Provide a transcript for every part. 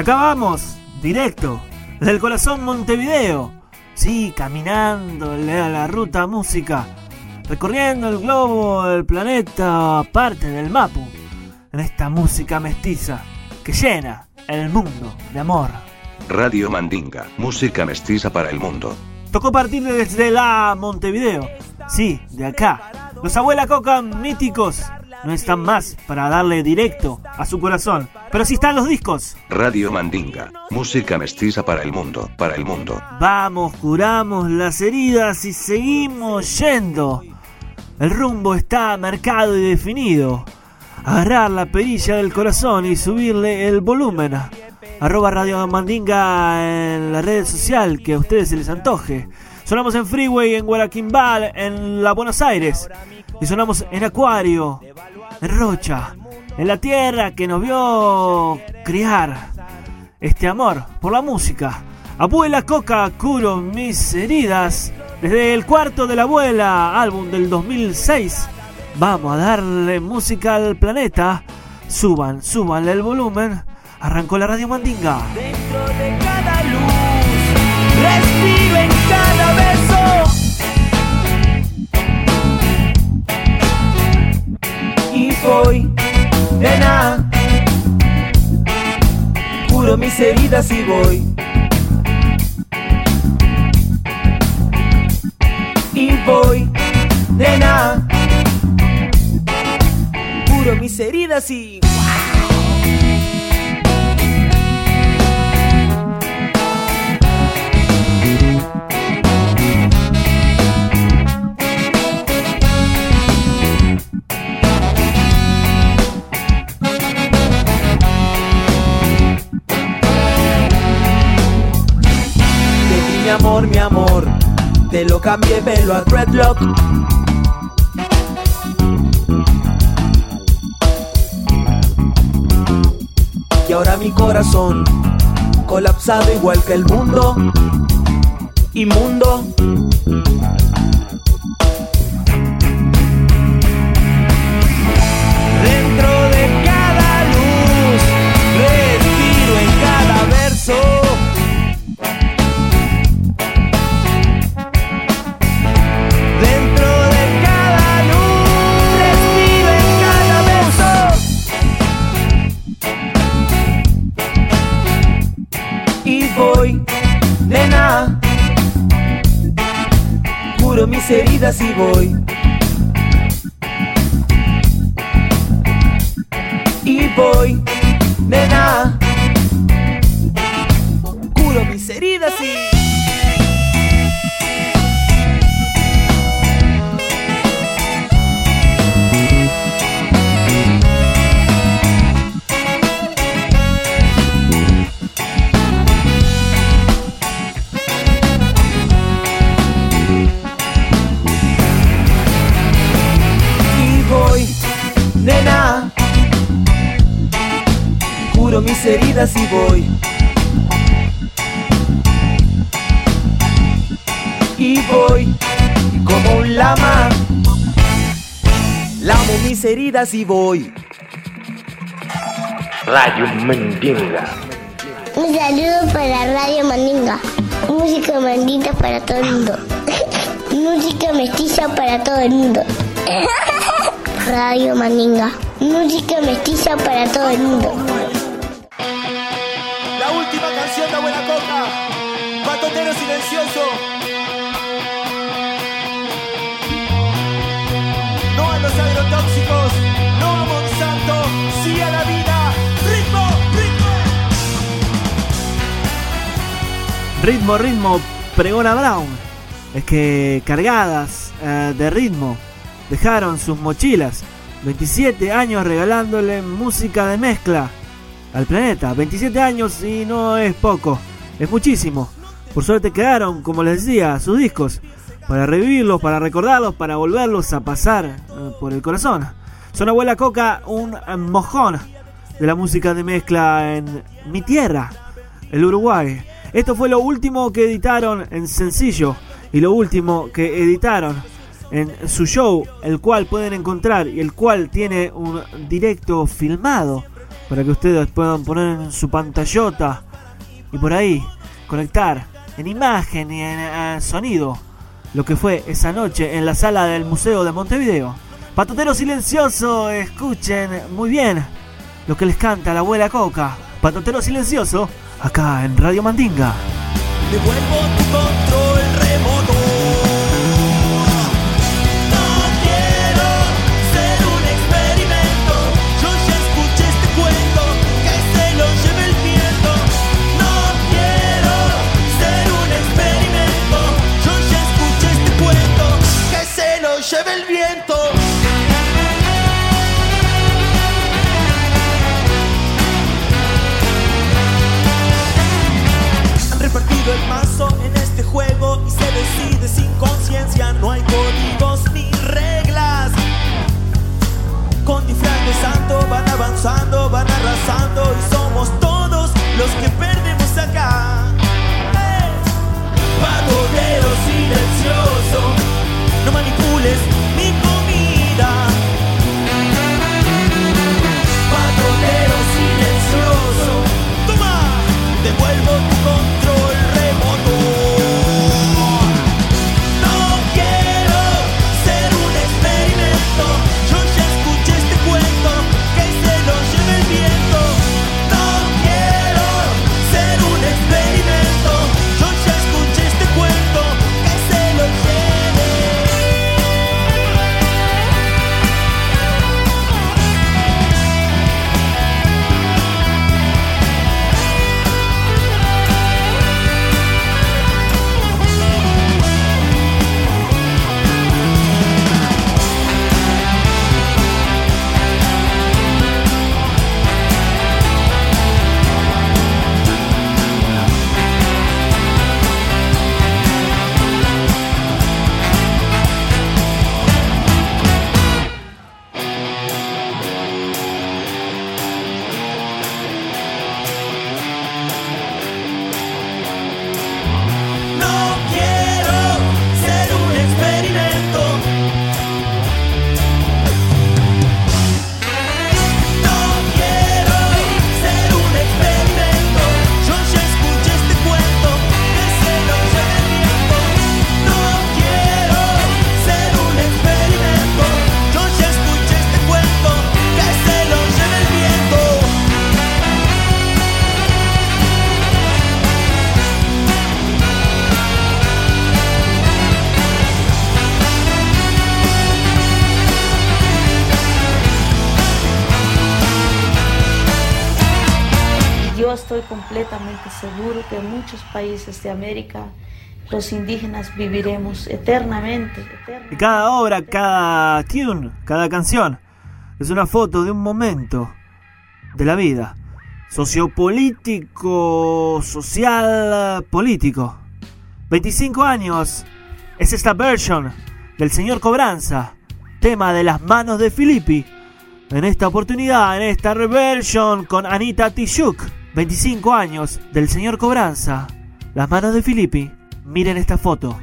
Acá vamos, directo, desde el corazón Montevideo. Sí, caminando a la ruta música, recorriendo el globo, el planeta, parte del Mapu, en esta música mestiza que llena el mundo de amor. Radio Mandinga, música mestiza para el mundo. Tocó partir desde la Montevideo. Sí, de acá. Los abuela coca míticos no están más para darle directo a su corazón. Pero sí están los discos. Radio Mandinga, música mestiza para el mundo, para el mundo. Vamos, curamos las heridas y seguimos yendo. El rumbo está marcado y definido. Agarrar la perilla del corazón y subirle el volumen. Arroba Radio Mandinga en la red social que a ustedes se les antoje. Sonamos en Freeway, en Guaraquimbal, en la Buenos Aires. Y sonamos en Acuario, en Rocha, en la tierra que nos vio criar este amor por la música. Abuela Coca curo mis heridas. Desde el cuarto de la abuela, álbum del 2006. Vamos a darle música al planeta. Suban, suban el volumen. Arrancó la radio Mandinga. Dentro de cada luz, respiro mis heridas y voy. Y voy, nena, curo mis heridas y... mi amor, te lo cambié pelo a dreadlock. Y ahora mi corazón colapsado igual que el mundo, inmundo. Y voy. Mis heridas y voy. Radio Mandinga. Un saludo para Radio Mandinga. Música mandita para todo el mundo. Música mestiza para todo el mundo. Radio Mandinga. Música mestiza para todo el mundo canción de Buena Coca, Patotero Silencioso. No a sí a la vida. ¡Ritmo, ritmo! Ritmo, ritmo, pregona Brown. Es que cargadas eh, de ritmo dejaron sus mochilas. 27 años regalándole música de mezcla al planeta. 27 años y no es poco, es muchísimo. Por suerte quedaron, como les decía, sus discos, para revivirlos, para recordarlos, para volverlos a pasar eh, por el corazón. Son Abuela Coca, un mojón de la música de mezcla en mi tierra, el Uruguay. Esto fue lo último que editaron en sencillo y lo último que editaron en su show, el cual pueden encontrar y el cual tiene un directo filmado para que ustedes puedan poner en su pantallota y por ahí conectar en imagen y en, eh, sonido lo que fue esa noche en la sala del Museo de Montevideo. Patotero silencioso, escuchen muy bien lo que les canta la abuela Coca. Patotero silencioso, acá en Radio Mandinga. El mazo en este juego y se decide sin conciencia. No hay códigos ni reglas. Con disfraz de santo van avanzando, van arrasando y somos todos los que perdemos acá. ¡Hey! silencioso, no manipules mi comida. Patotero silencioso, toma, devuelvo tu control. Países de América los indígenas viviremos eternamente. Y cada obra, cada tune, cada canción es una foto de un momento de la vida. Sociopolítico, social, político. 25 años es esta version del señor Cobranza, tema de las manos de Filippi. En esta oportunidad, en esta reversion con Anita Tishuk, 25 años del señor Cobranza, las manos de Filippi. Miren esta foto.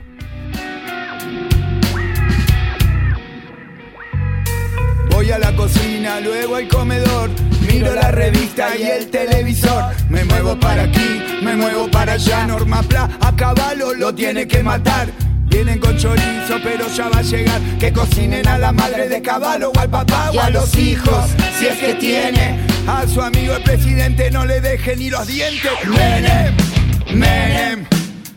Voy a la cocina, luego al comedor, miro la revista y el televisor. Me muevo para aquí, me muevo para allá. Norma Pla a caballo lo tiene que matar. Vienen con chorizo, pero ya va a llegar. Que cocinen a la madre de caballo o al papá o a los hijos, si es que tiene. A su amigo el presidente no le deje ni los dientes. Menem, Menem.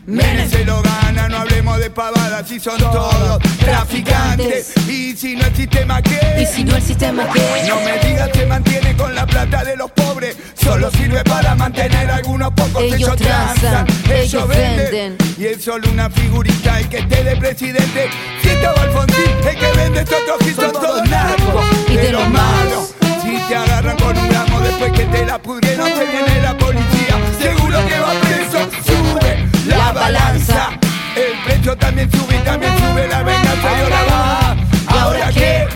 Menem se lo gana, no hablemos de pavadas si son todos traficantes. Y si no el sistema qué, Y si no el sistema qué, no me digas que mantiene con la plata de los pobres, solo sirve para mantener a algunos pocos. Ellos transan, ellos venden. Y es solo una figurita el que esté de presidente. Si estaba Alfonsín, el que vende estos ojos son todos narcos Y de los malos. Si te agarran con un gramo después que te la pudrieron, te viene la policía. Seguro que va sube la balanza. El precio también sube y también sube la venganza y ahora va. ¿Ahora qué?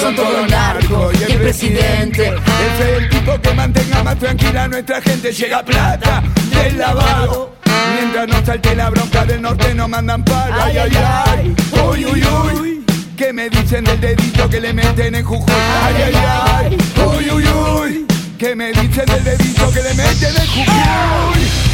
Son todos narcos y el presidente. Ese es el tipo que mantenga más tranquila a nuestra gente. Llega plata del lavado. Mientras no salte la bronca del norte no mandan palo. Ay, ay, ay. Uy, uy, uy. ¿Qué me dicen del dedito que le meten en Jujuy? Ay, ay, ay. Uy, uy, uy. ¿Qué me dicen del dedito que le meten en Jujuy?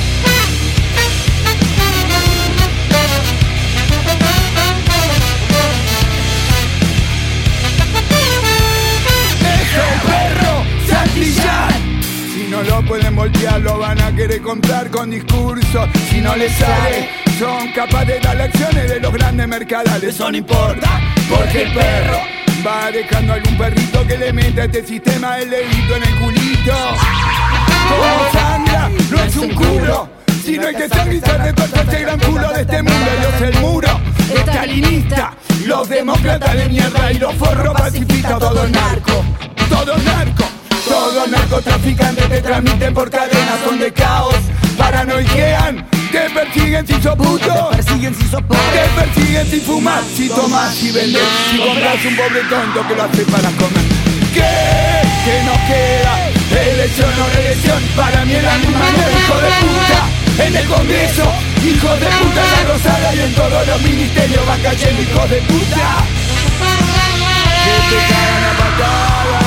Si no lo pueden voltear, lo van a querer comprar con discursos. Si no les sale, son capaces de dar acciones de los grandes mercadales. Eso no importa, porque el perro va dejando algún perrito que le meta este sistema el dedito en el culito. Como sangra, no es un culo. Sino hay que sanguizar de todo este gran culo de este mundo. Dios el muro, estalinista, los demócratas de mierda y los forros pacifistas, todo narco, todo narco. Todos narcotraficantes te transmiten por cadenas, son de caos, paranoiquean, te persiguen si sos puto, persiguen si sos pobre. te persiguen si fumas, si tomas, si vendes, si compras un pobre tonto que lo hace para comer. ¿Qué? ¿Qué nos queda? Elección o reelección, para mí es la misma mierda, hijo de puta. En el Congreso, hijo de puta la Rosada y en todos los ministerios van cayendo hijos de puta. Que te cagan a patadas.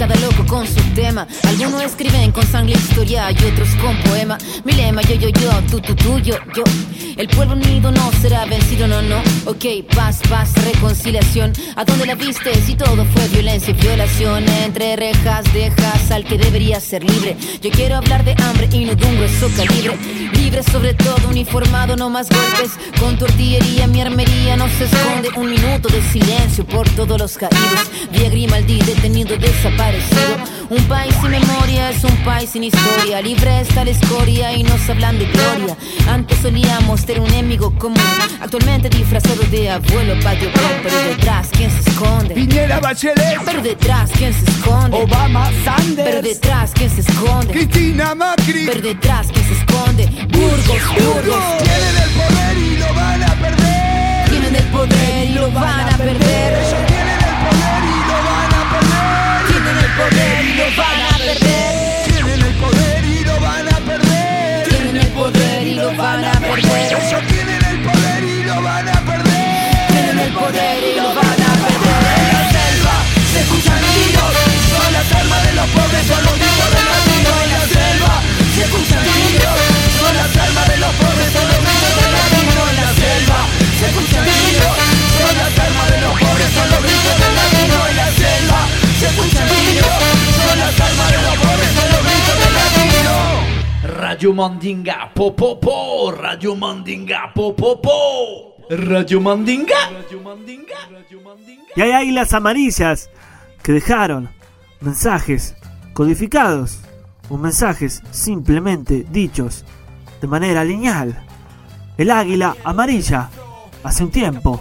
Cada loco con su tema. Algunos escriben con sangre historia y otros con poema. Mi lema, yo, yo, yo, tú, tú, tú, yo, yo. El pueblo unido no será vencido, no, no. Ok, paz, paz, reconciliación. ¿A dónde la viste si todo fue violencia y violación? Entre rejas dejas al que debería ser libre. Yo quiero hablar de hambre y no de un grueso calibre. Libre sobre todo, uniformado, no más golpes. Con tu artillería, mi armería no se esconde. Un minuto de silencio por todos los caídos. Vía Grimaldi, detenido, desaparecido. Un país sin memoria es un país sin historia. Libre está la escoria y nos hablan de gloria. Antes solíamos tener un enemigo común. Actualmente disfrazado de abuelo patio, pero detrás, ¿quién se esconde? Piñera Bachelet, Pero detrás, ¿quién se esconde? Obama, Pero Sanders, detrás, ¿quién se esconde? Cristina Macri. Pero detrás, ¿quién se esconde? Burgos, Burgos. Tienen el poder y lo van a perder. Tienen el poder y lo van a perder. Ellos tienen el poder y poder y lo van a perder. Tienen el poder y lo van a perder. Tienen el poder y lo van a perder. Ellos tienen el poder y lo van a perder. Tienen el poder y lo van a perder. En la selva se escuchan tiros. Son las armas de los pobres, son gritos los Radio Mandinga, po, po, po. Radio Mandinga, po, po, po. Radio Mandinga. Y hay águilas amarillas que dejaron mensajes codificados o mensajes simplemente dichos de manera lineal. El águila amarilla hace un tiempo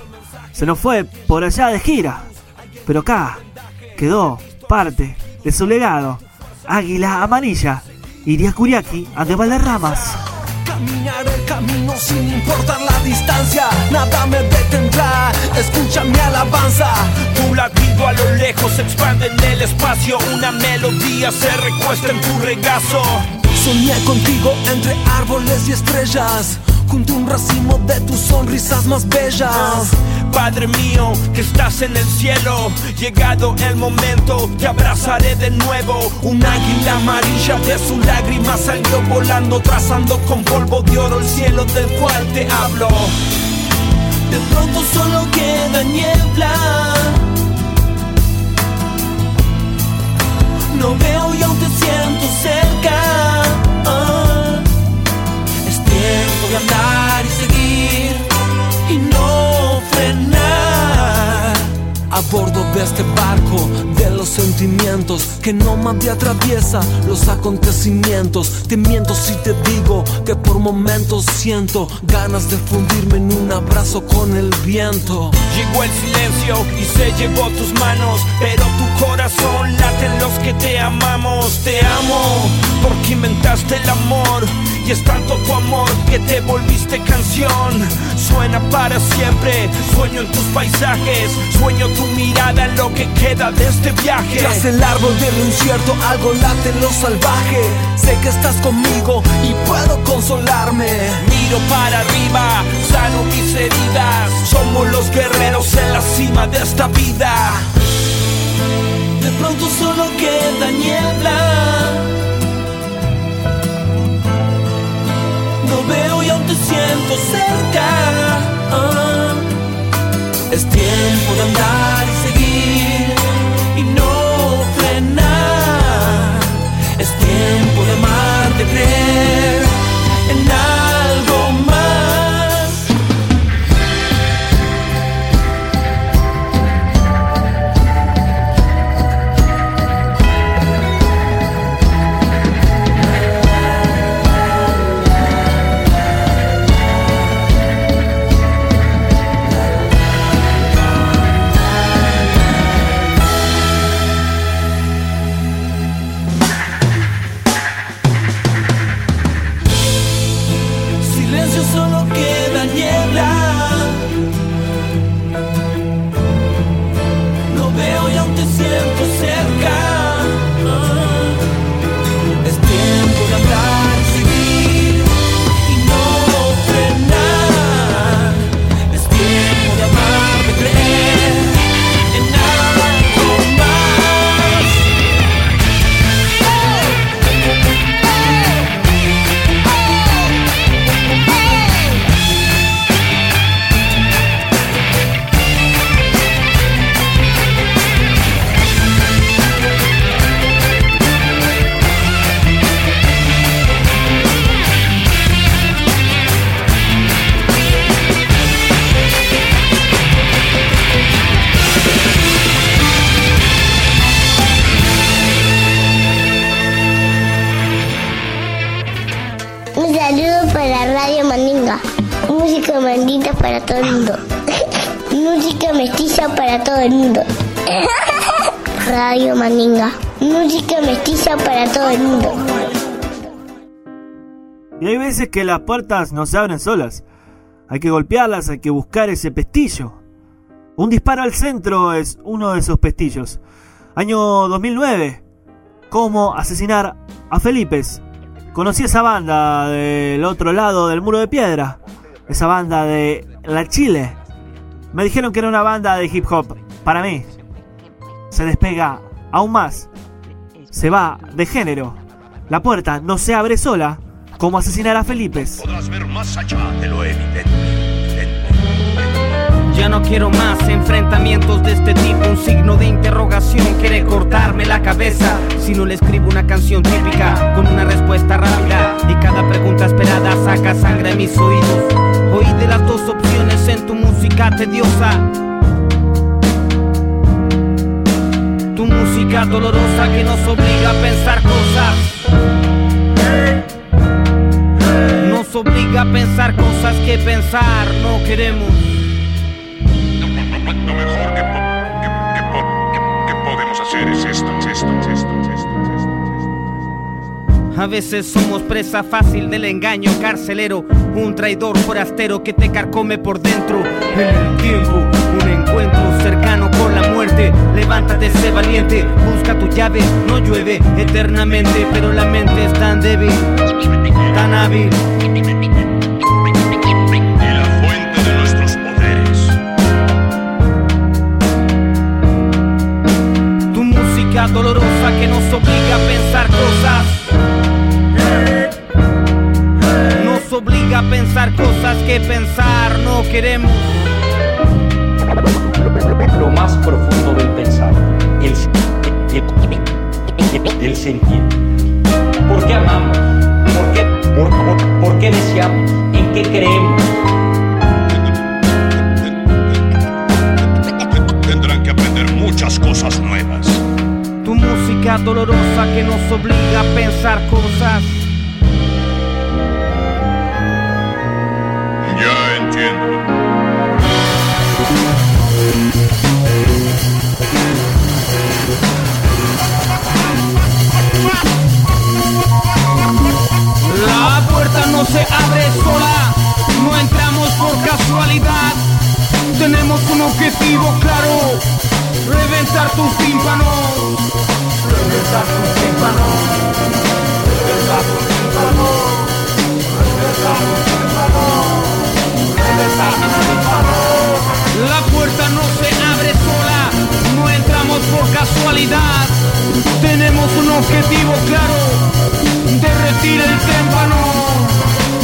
se nos fue por allá de gira, pero acá quedó parte de su legado. Águila amarilla, iría Curiaki a de Valderramas. Caminar el camino sin importar la distancia, nada me detendrá. Escucha mi alabanza. Tu latido a lo lejos se expande en el espacio. Una melodía se recuesta en tu regazo. Soñé contigo entre árboles y estrellas junto a un racimo de tus sonrisas más bellas. Padre mío, que estás en el cielo, llegado el momento, te abrazaré de nuevo. Un águila amarilla de su lágrima salió volando, trazando con polvo de oro el cielo del cual te hablo. De pronto solo queda niebla. No veo y aún te siento cerca. Ah, tiempo de andar y seguir y no frenar. A bordo de este barco de los sentimientos que no me atraviesa los acontecimientos. Te miento si te digo que por momentos siento ganas de fundirme en un abrazo con el viento. Llegó el silencio y se llevó tus manos, pero tu corazón late en los que te amamos. Te amo porque inventaste el amor y es tanto tu amor que te volviste canción. Suena para siempre, sueño en tus paisajes, sueño tu mirada en lo que queda de este viaje. Tras el árbol del incierto algo late en lo salvaje. Sé que estás conmigo y puedo consolarme. Miro para arriba, sano mis heridas. Somos los guerreros en la cima de esta vida. De pronto solo queda niebla. No veo y aún te siento cerca. Ah, es tiempo de andar y seguir y no frenar. Es tiempo de amar, de creer en algo que las puertas no se abren solas. Hay que golpearlas, hay que buscar ese pestillo. Un disparo al centro es uno de esos pestillos. Año 2009. ¿Cómo asesinar a Felipes? Conocí esa banda del otro lado del muro de piedra. Esa banda de La Chile. Me dijeron que era una banda de hip hop. Para mí, se despega aún más. Se va de género. La puerta no se abre sola. ¿Cómo asesinar a Felipe? Podrás ver más allá de lo evidente. Ya no quiero más enfrentamientos de este tipo. Un signo de interrogación quiere cortarme la cabeza. Si no le escribo una canción típica con una respuesta rápida y cada pregunta esperada saca sangre a mis oídos. Oí de las dos opciones en tu música tediosa. Tu música dolorosa que nos obliga a pensar cosas. Nos obliga a pensar cosas que pensar no queremos. Lo mejor que, po- que- que po- que- que podemos hacer es esto, es esto, es esto, es esto, es esto. A veces somos presa fácil del engaño carcelero, un traidor forastero que te carcome por dentro. En el tiempo, un encuentro cercano con la muerte. Levántate, sé valiente, busca tu llave. No llueve eternamente, pero la mente es tan débil, tan hábil. Y la fuente de nuestros poderes. Tu música dolorosa que nos obliga a pensar cosas. Nos obliga a pensar cosas que pensar no queremos. lo más profundo del pensar, el, el, el sentir. ¿Por qué amamos? ¿Por por- por qué deseamos? ¿En qué creemos? Tendrán que aprender muchas cosas nuevas. Tu música dolorosa que nos obliga a pensar cosas. Ya entiendo. No entramos por casualidad. Tenemos un objetivo claro, reventar tus tímpanos. Reventar tus tímpanos. Reventar tus tímpanos. Reventar tus tímpanos. Reventar. La puerta no se abre sola, no entramos por casualidad. Tenemos un objetivo claro, derretir el témpano.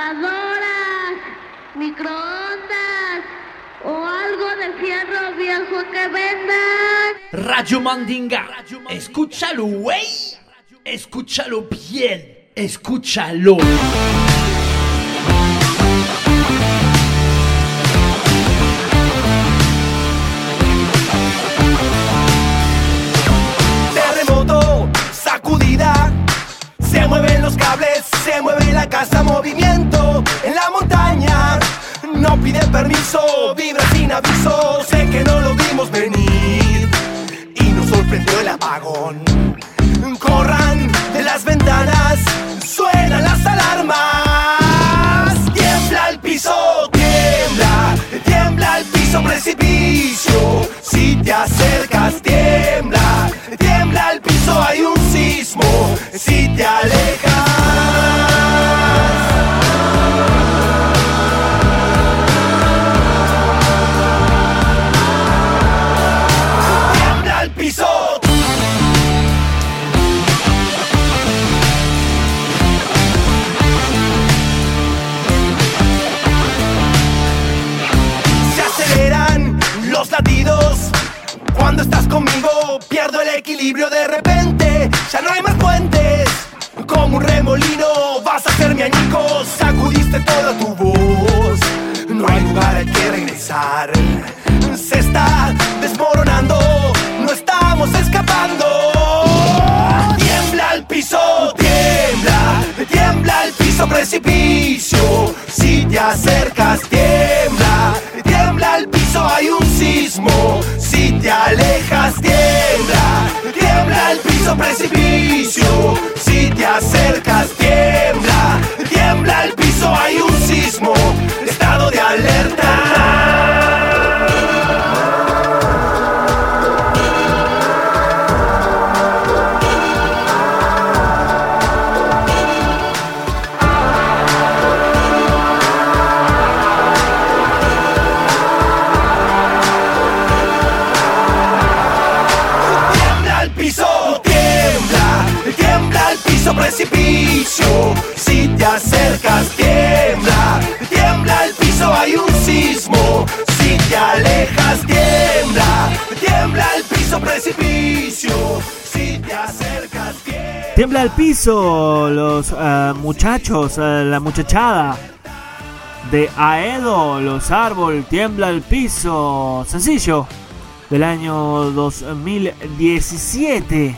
lavadoras, microondas o algo de fierro viejo que vendan. Radio Mandinga. Escúchalo, güey. Escúchalo bien. Escúchalo. Avisos. Ya no hay más puentes. Como un remolino, vas a ser mi añico. Sacudiste toda tu voz. No hay lugar al que regresar. Se está desmoronando. No estamos escapando. Tiembla el piso, tiembla, tiembla el piso precipicio. Si te acercas, Si te acercas, tiembla, tiembla el piso, hay un Tiembla el piso, los eh, muchachos, eh, la muchachada de Aedo, los árboles, tiembla el piso. Sencillo, del año 2017.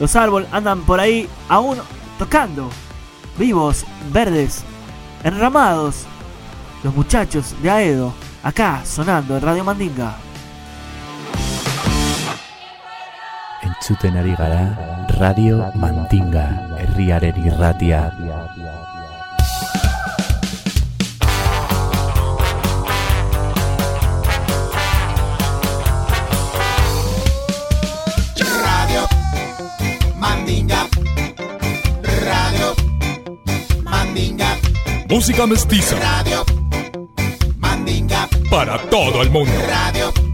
Los árboles andan por ahí aún tocando, vivos, verdes, enramados. Los muchachos de Aedo, acá sonando en Radio Mandinga. Entzuten ari gara Radio Mandinga herriaren irratia. Radio Mandinga. Radio Mandinga. Música mestiza Radio Mandinga. para todo el mundo. Radio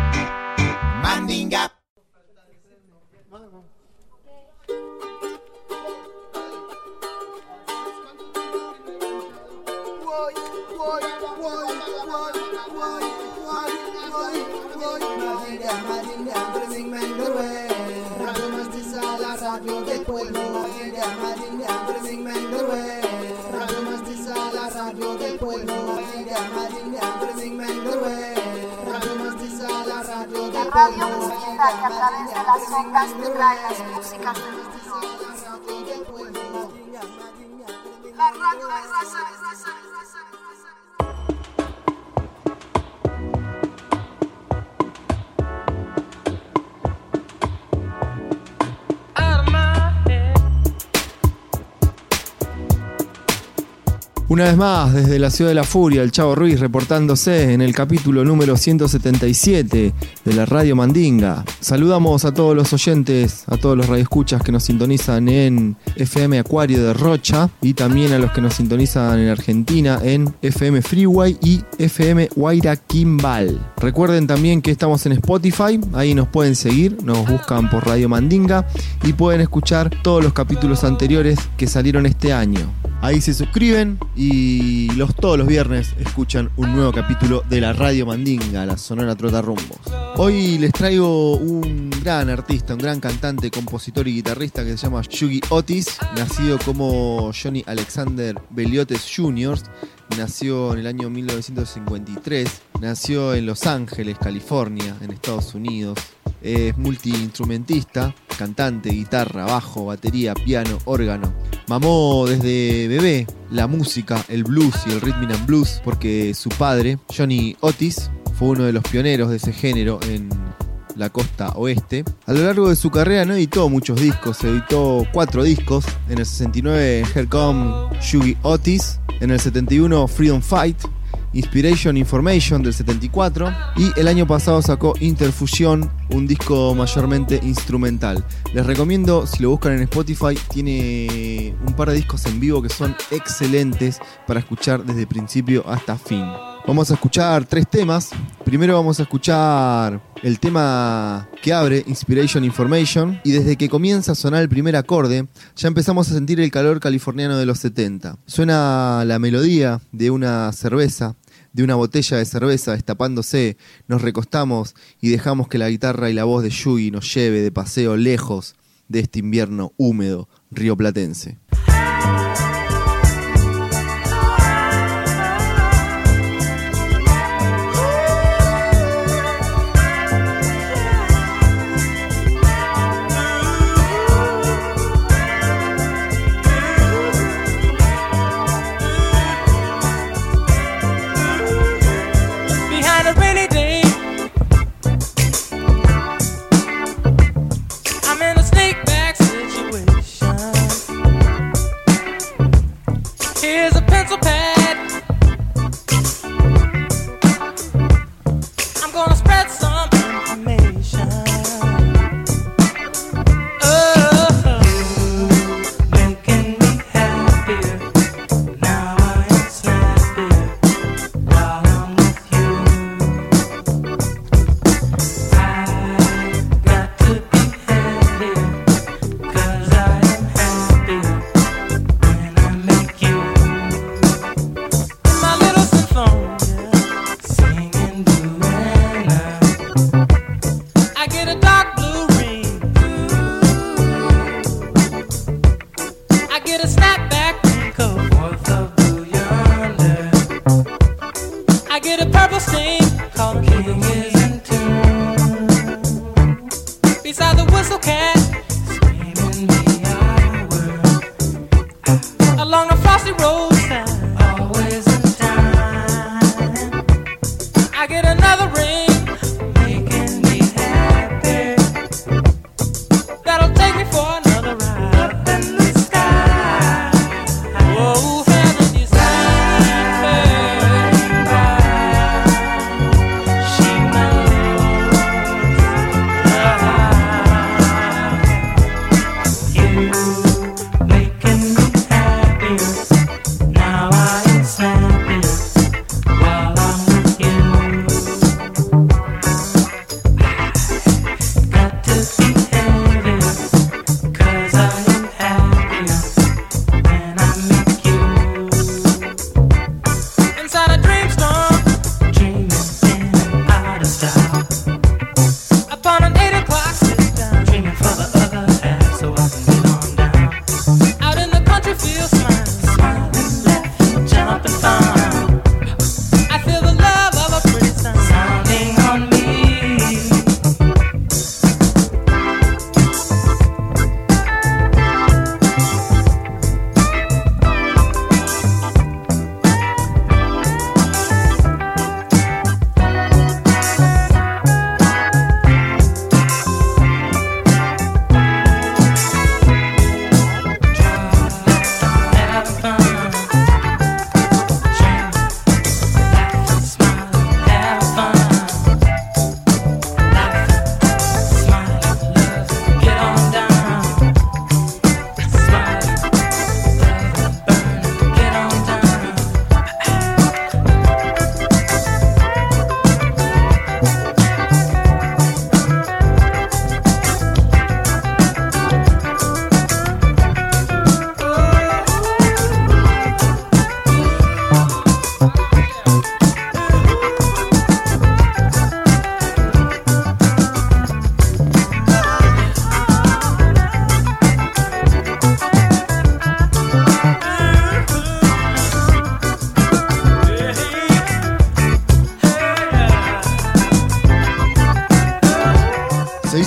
Mandinga. radio del pueblo, Madinga, Madinga, Brising Mangalway. Radio Mastizala. Mestiza que a través de las ondas te trae las músicas del. La radio de raza, Una vez más, desde la ciudad de la furia, el Chavo Ruiz reportándose en el capítulo número 177 de la Radio Mandinga. Saludamos a todos los oyentes, a todos los radioescuchas que nos sintonizan en FM Acuario de Rocha y también a los que nos sintonizan en Argentina en FM Freeway y FM Guaira Kimbal. Recuerden también que estamos en Spotify, ahí nos pueden seguir, nos buscan por Radio Mandinga y pueden escuchar todos los capítulos anteriores que salieron este año. Ahí se suscriben los, todos los viernes escuchan un nuevo capítulo de la Radio Mandinga, la Sonora Trota Rumbos. Hoy les traigo un gran artista, un gran cantante, compositor y guitarrista que se llama Yugi Otis, nacido como Johnny Alexander Beliotes Jr., nació en el año 1953, nació en Los Ángeles, California, en Estados Unidos. Es multiinstrumentista, cantante, guitarra, bajo, batería, piano, órgano. Mamó desde bebé la música, el blues y el rhythm and blues porque su padre, Johnny Otis, fue uno de los pioneros de ese género en la costa oeste. A lo largo de su carrera no editó muchos discos, editó cuatro discos. En el 69 Here Come Yugi Otis, en el 71 Freedom Fight, Inspiration Information del 74 y el año pasado sacó Interfusión, un disco mayormente instrumental. Les recomiendo, si lo buscan en Spotify, tiene un par de discos en vivo que son excelentes para escuchar desde principio hasta fin. Vamos a escuchar tres temas. Primero vamos a escuchar el tema que abre Inspiration Information y desde que comienza a sonar el primer acorde ya empezamos a sentir el calor californiano de los 70. Suena la melodía de una cerveza, de una botella de cerveza destapándose, nos recostamos y dejamos que la guitarra y la voz de Yugi nos lleve de paseo lejos de este invierno húmedo rioplatense.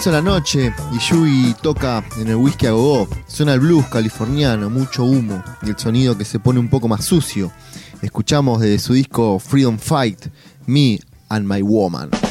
pasa la noche y Yui toca en el whisky a gogo. Suena el blues californiano, mucho humo y el sonido que se pone un poco más sucio. Escuchamos de su disco Freedom Fight, Me and My Woman.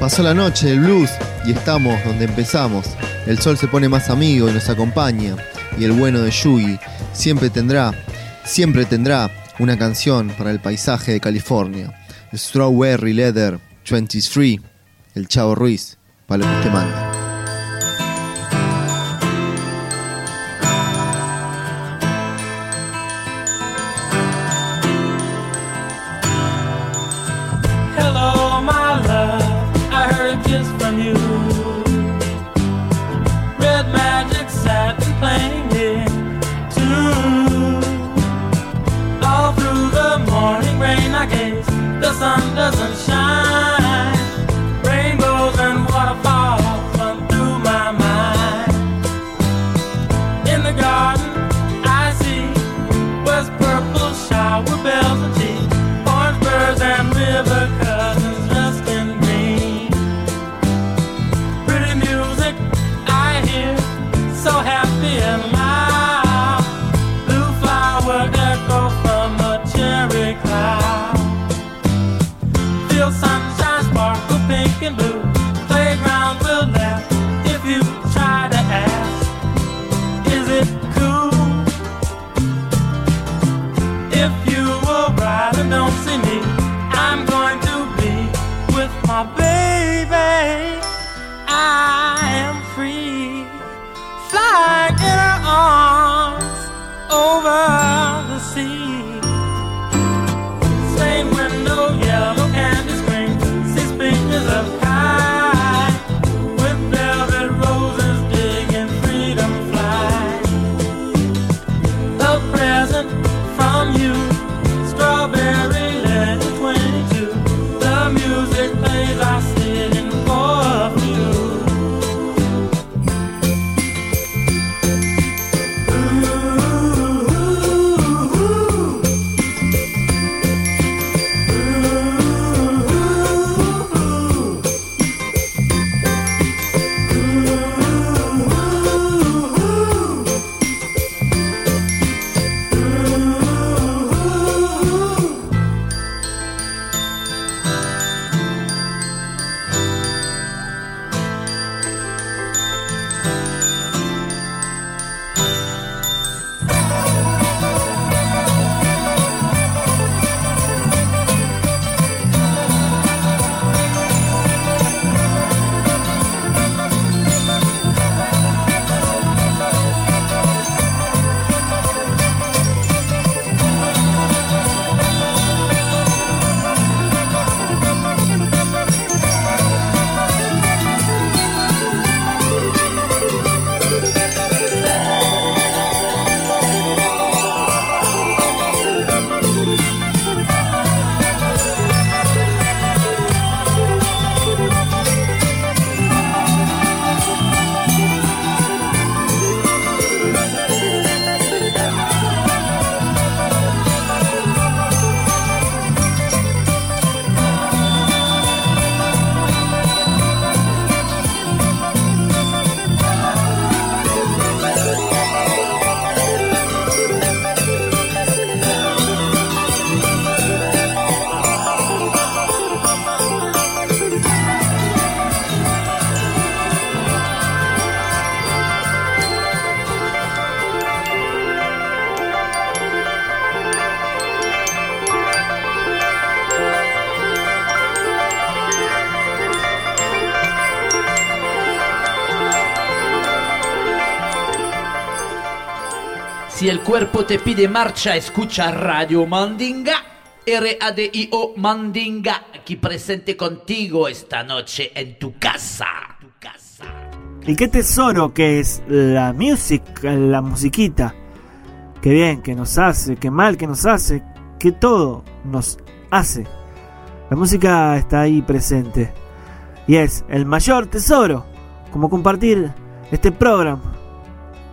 Pasó la noche del blues y estamos donde empezamos. El sol se pone más amigo y nos acompaña. Y el bueno de Yugi siempre tendrá, siempre tendrá una canción para el paisaje de California. Strawberry Leather 23, el Chavo Ruiz, para lo que. Cuerpo te pide marcha, escucha Radio Mandinga. R-A-D-I-O Mandinga, aquí presente contigo esta noche en tu casa. Y qué tesoro que es la música, la musiquita. Qué bien que nos hace, qué mal que nos hace, que todo nos hace. La música está ahí presente. Y es el mayor tesoro, como compartir este programa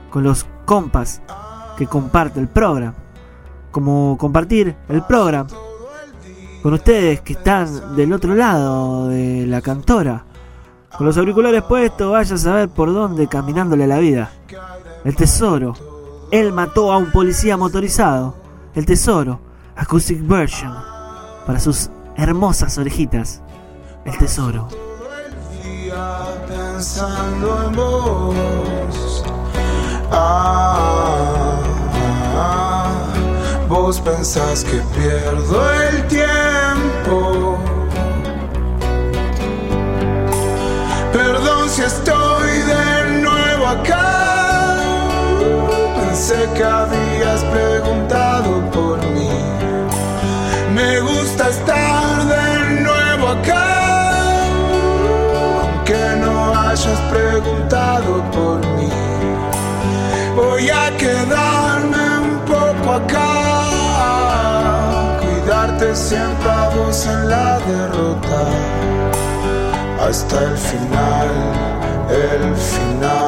con los compas que comparte el programa. Como compartir el programa con ustedes que están del otro lado de la cantora. Con los auriculares puestos, vaya a saber por dónde caminándole la vida. El tesoro. Él mató a un policía motorizado. El tesoro. Acoustic version. Para sus hermosas orejitas. El tesoro. pensando en vos. Ah, vos pensás que pierdo el tiempo. Perdón si estoy de nuevo acá. Pensé que habías preguntado por mí. Me gusta 100 pavos en la derrota. Hasta el final, el final.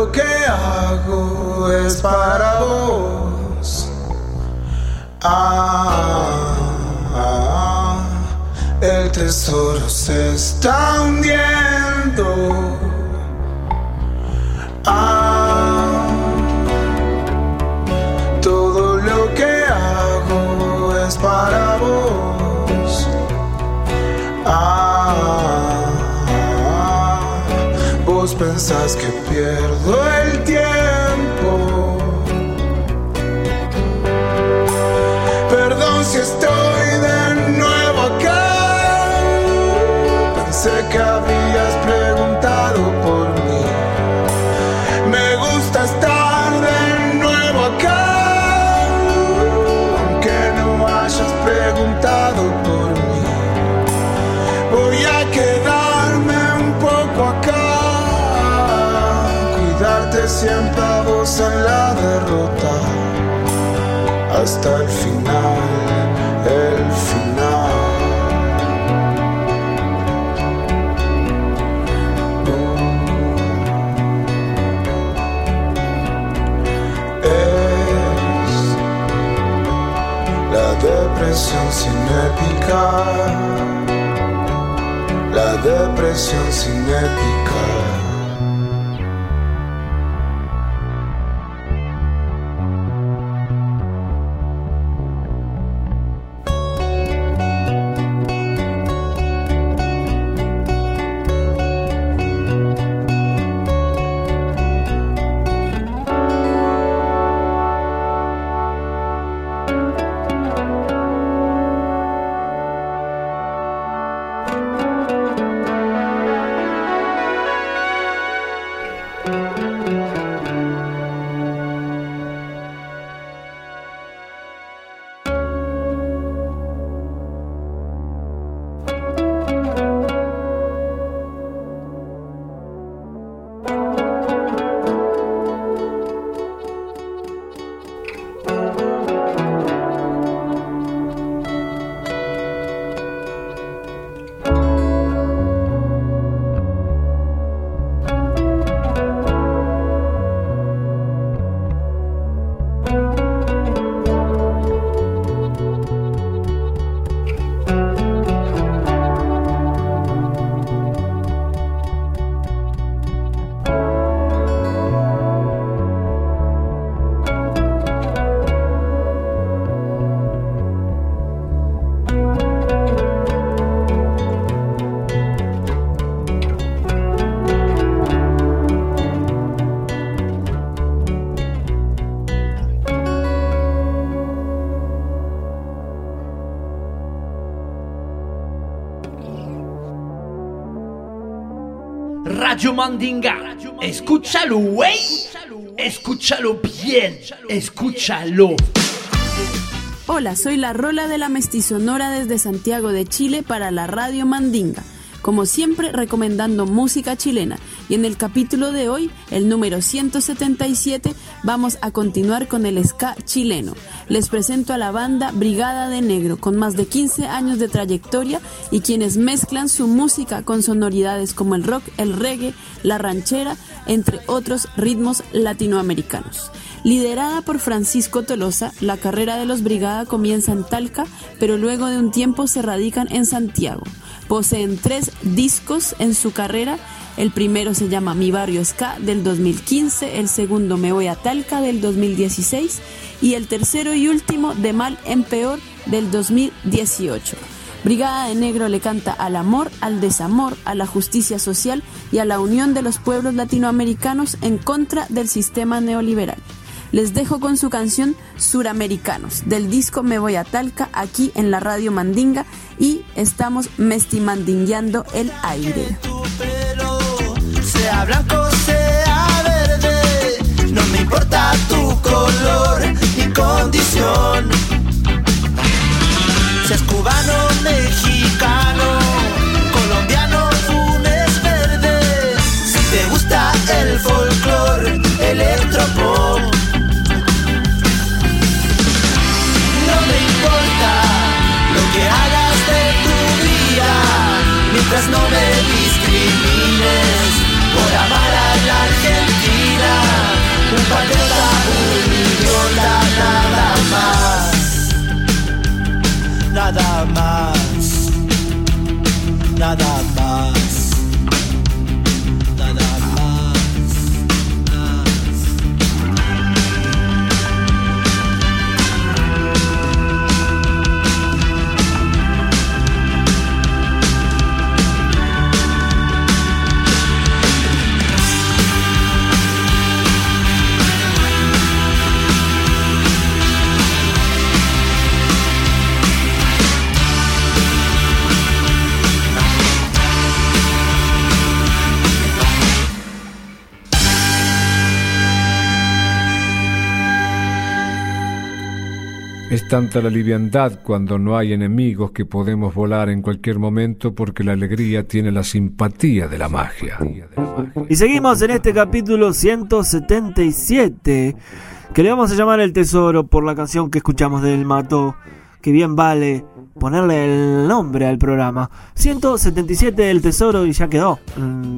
Lo que hago es para vos. Ah, el tesoro se está hundiendo. Ah, todo lo que hago es para vos. Ah, vos pensás que pierdo el tiempo. Cuidarte siempre a vos en la derrota. Hasta el final, el final. Es la depresión sin épica. La depresión sin Radio Mandinga. Escúchalo, güey. Escúchalo bien. Escúchalo. Hola, soy la Rola de la Mestizonora desde Santiago de Chile para la Radio Mandinga. Como siempre, recomendando música chilena. Y en el capítulo de hoy, el número 177, vamos a continuar con el ska chileno. Les presento a la banda Brigada de Negro, con más de 15 años de trayectoria y quienes mezclan su música con sonoridades como el rock, el reggae, la ranchera, entre otros ritmos latinoamericanos. Liderada por Francisco Tolosa, la carrera de los Brigada comienza en Talca, pero luego de un tiempo se radican en Santiago. Poseen tres discos en su carrera. El primero se llama Mi Barrio Ska del 2015, el segundo Me Voy a Talca del 2016 y el tercero y último De Mal en Peor del 2018. Brigada de Negro le canta al amor, al desamor, a la justicia social y a la unión de los pueblos latinoamericanos en contra del sistema neoliberal. Les dejo con su canción Suramericanos del disco Me Voy a Talca aquí en la radio Mandinga y estamos mestimandingueando el aire. Tanta la liviandad cuando no hay enemigos que podemos volar en cualquier momento porque la alegría tiene la simpatía de la magia. Y seguimos en este capítulo 177, que le vamos a llamar El Tesoro por la canción que escuchamos del Mato, que bien vale ponerle el nombre al programa. 177 del Tesoro y ya quedó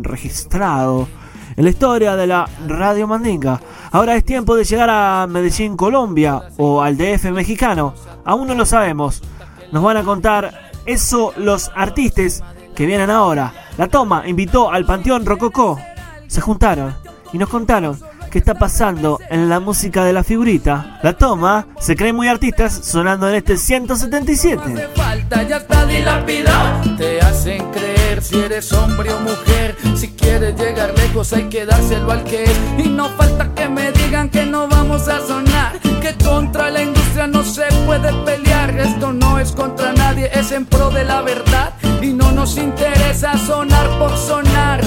registrado en la historia de la Radio Mandinga. Ahora es tiempo de llegar a Medellín, Colombia o al DF mexicano. Aún no lo sabemos. Nos van a contar eso los artistas que vienen ahora. La Toma invitó al Panteón Rococó. Se juntaron y nos contaron qué está pasando en la música de la figurita. La Toma se creen muy artistas sonando en este 177. falta, ya está. Te hacen creer si eres hombre o mujer. Si quieres llegar lejos hay que dárselo al que es. Y no falta que me digan que no vamos a sonar. Que contra la industria no se puede pelear. Esto no es contra nadie, es en pro de la verdad. Y no nos interesa sonar por sonar.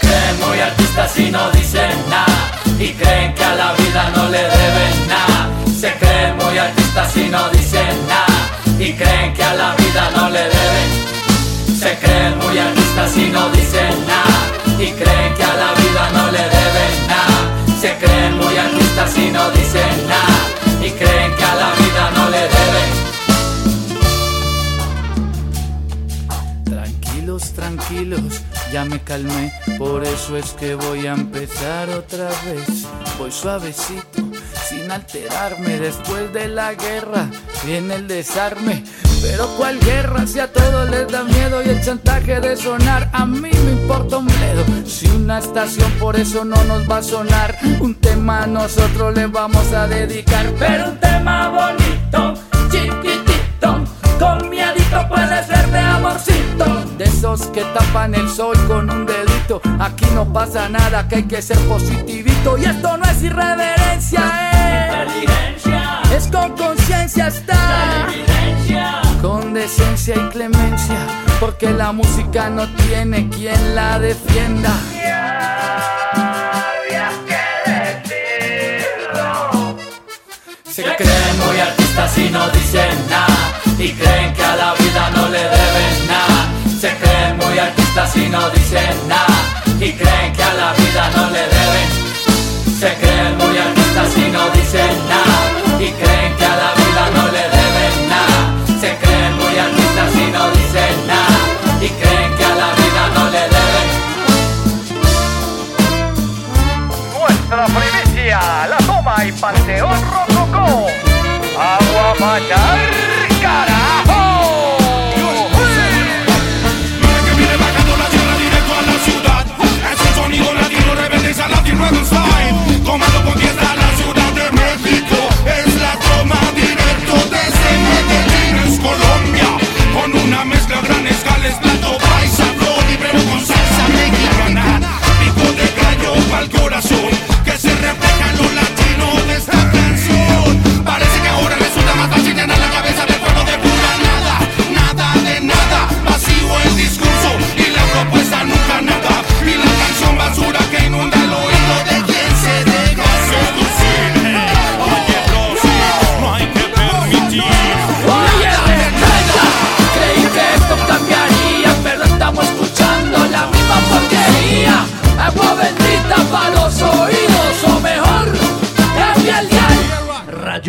Creen muy artistas y no dicen nada Y creen que a la vida no le deben nada Se creen muy artistas y no dicen nada Y creen que a la vida no le deben. Se creen muy artistas y no dicen nada Y creen que a la vida no le deben nada. Se creen muy artistas y no dicen nada Y creen que a la vida no le deben. Tranquilos, tranquilos, ya me calmé, por eso es que voy a empezar otra vez. Voy suavecito, sin alterarme, después de la guerra viene el desarme. Pero cuál guerra si a todos les da miedo y el chantaje de sonar a mí me importa un bledo. Si una estación por eso no nos va a sonar, un tema nosotros le vamos a dedicar, pero un tema bonito, chiquitito, con puede ser de esos que tapan el sol con un dedito. Aquí no pasa nada, que hay que ser positivito. Y esto no es irreverencia, eh. Es con conciencia está. Con decencia y clemencia. Porque la música no tiene quien la defienda. Se creen muy artistas y no dicen nada Y creen que a la vida no le deben nada. Se creen muy artistas y no dicen nada. Y creen que a la vida no le deben. Se creen muy artistas y no dicen nada. Y creen que a la vida no le deben nada. Se creen muy artistas y no dicen nada. Y creen que a la vida no le deben. Nuestra primicia, la toma y panteón rococó. Agua matar, Come on.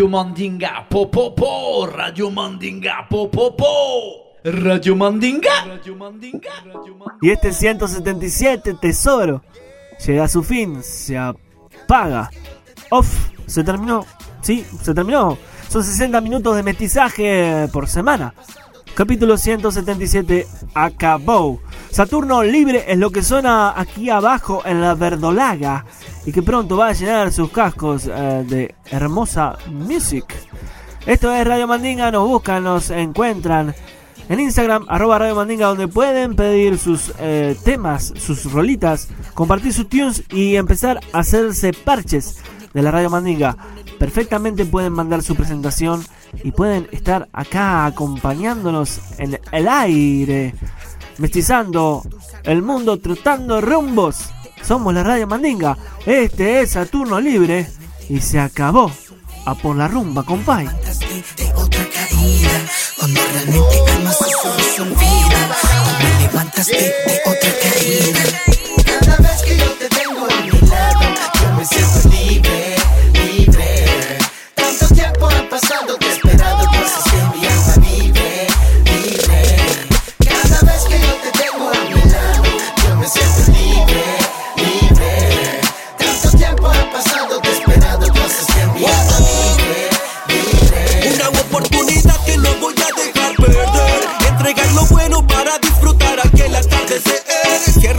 Radio Mandinga, po po po, Radio Mandinga, po po po, Radio Mandinga. Y este 177 tesoro llega a su fin, se apaga. Off, se terminó. Sí, se terminó. Son 60 minutos de mestizaje por semana. Capítulo 177 acabó. Saturno libre es lo que suena aquí abajo en la verdolaga y que pronto va a llenar sus cascos eh, de hermosa music. Esto es Radio Mandinga, nos buscan, nos encuentran en Instagram, arroba Radio Mandinga, donde pueden pedir sus eh, temas, sus rolitas, compartir sus tunes y empezar a hacerse parches de la Radio Mandinga. Perfectamente pueden mandar su presentación y pueden estar acá acompañándonos en el aire, mestizando el mundo, trotando rumbos. Somos la Radio Mandinga, este es Saturno Libre y se acabó. A por la rumba, compay. Cuando realmente amas eso se olvida Cuando levantas de, otra caída Cada vez que yo te tengo a mi lado Yo me siento libre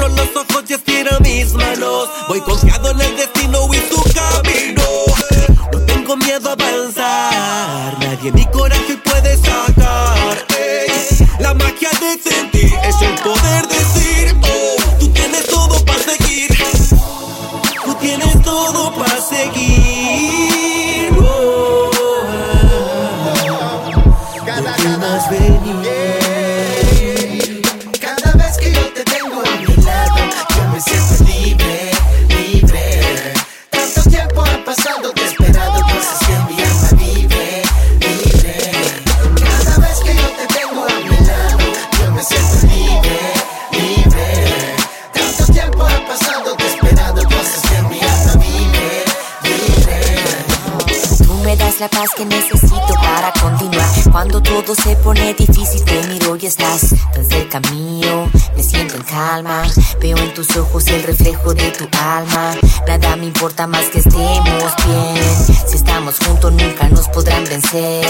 Cierro los ojos y estiro mis manos. Voy confiado en el destino y su camino. No tengo miedo a avanzar. Nadie mi coraje puede sacar. La magia de sentir es el poder decir: tus ojos el reflejo de tu alma. Nada me importa más que estemos bien. Si estamos juntos, nunca nos podrán vencer.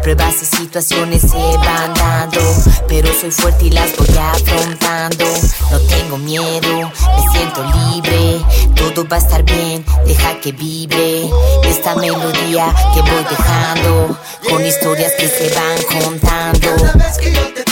Pruebas y situaciones se van dando. Pero soy fuerte y las voy afrontando. No tengo miedo, me siento libre. Todo va a estar bien, deja que vibre. Esta melodía que voy dejando. Con historias que se van contando. Cada vez que yo te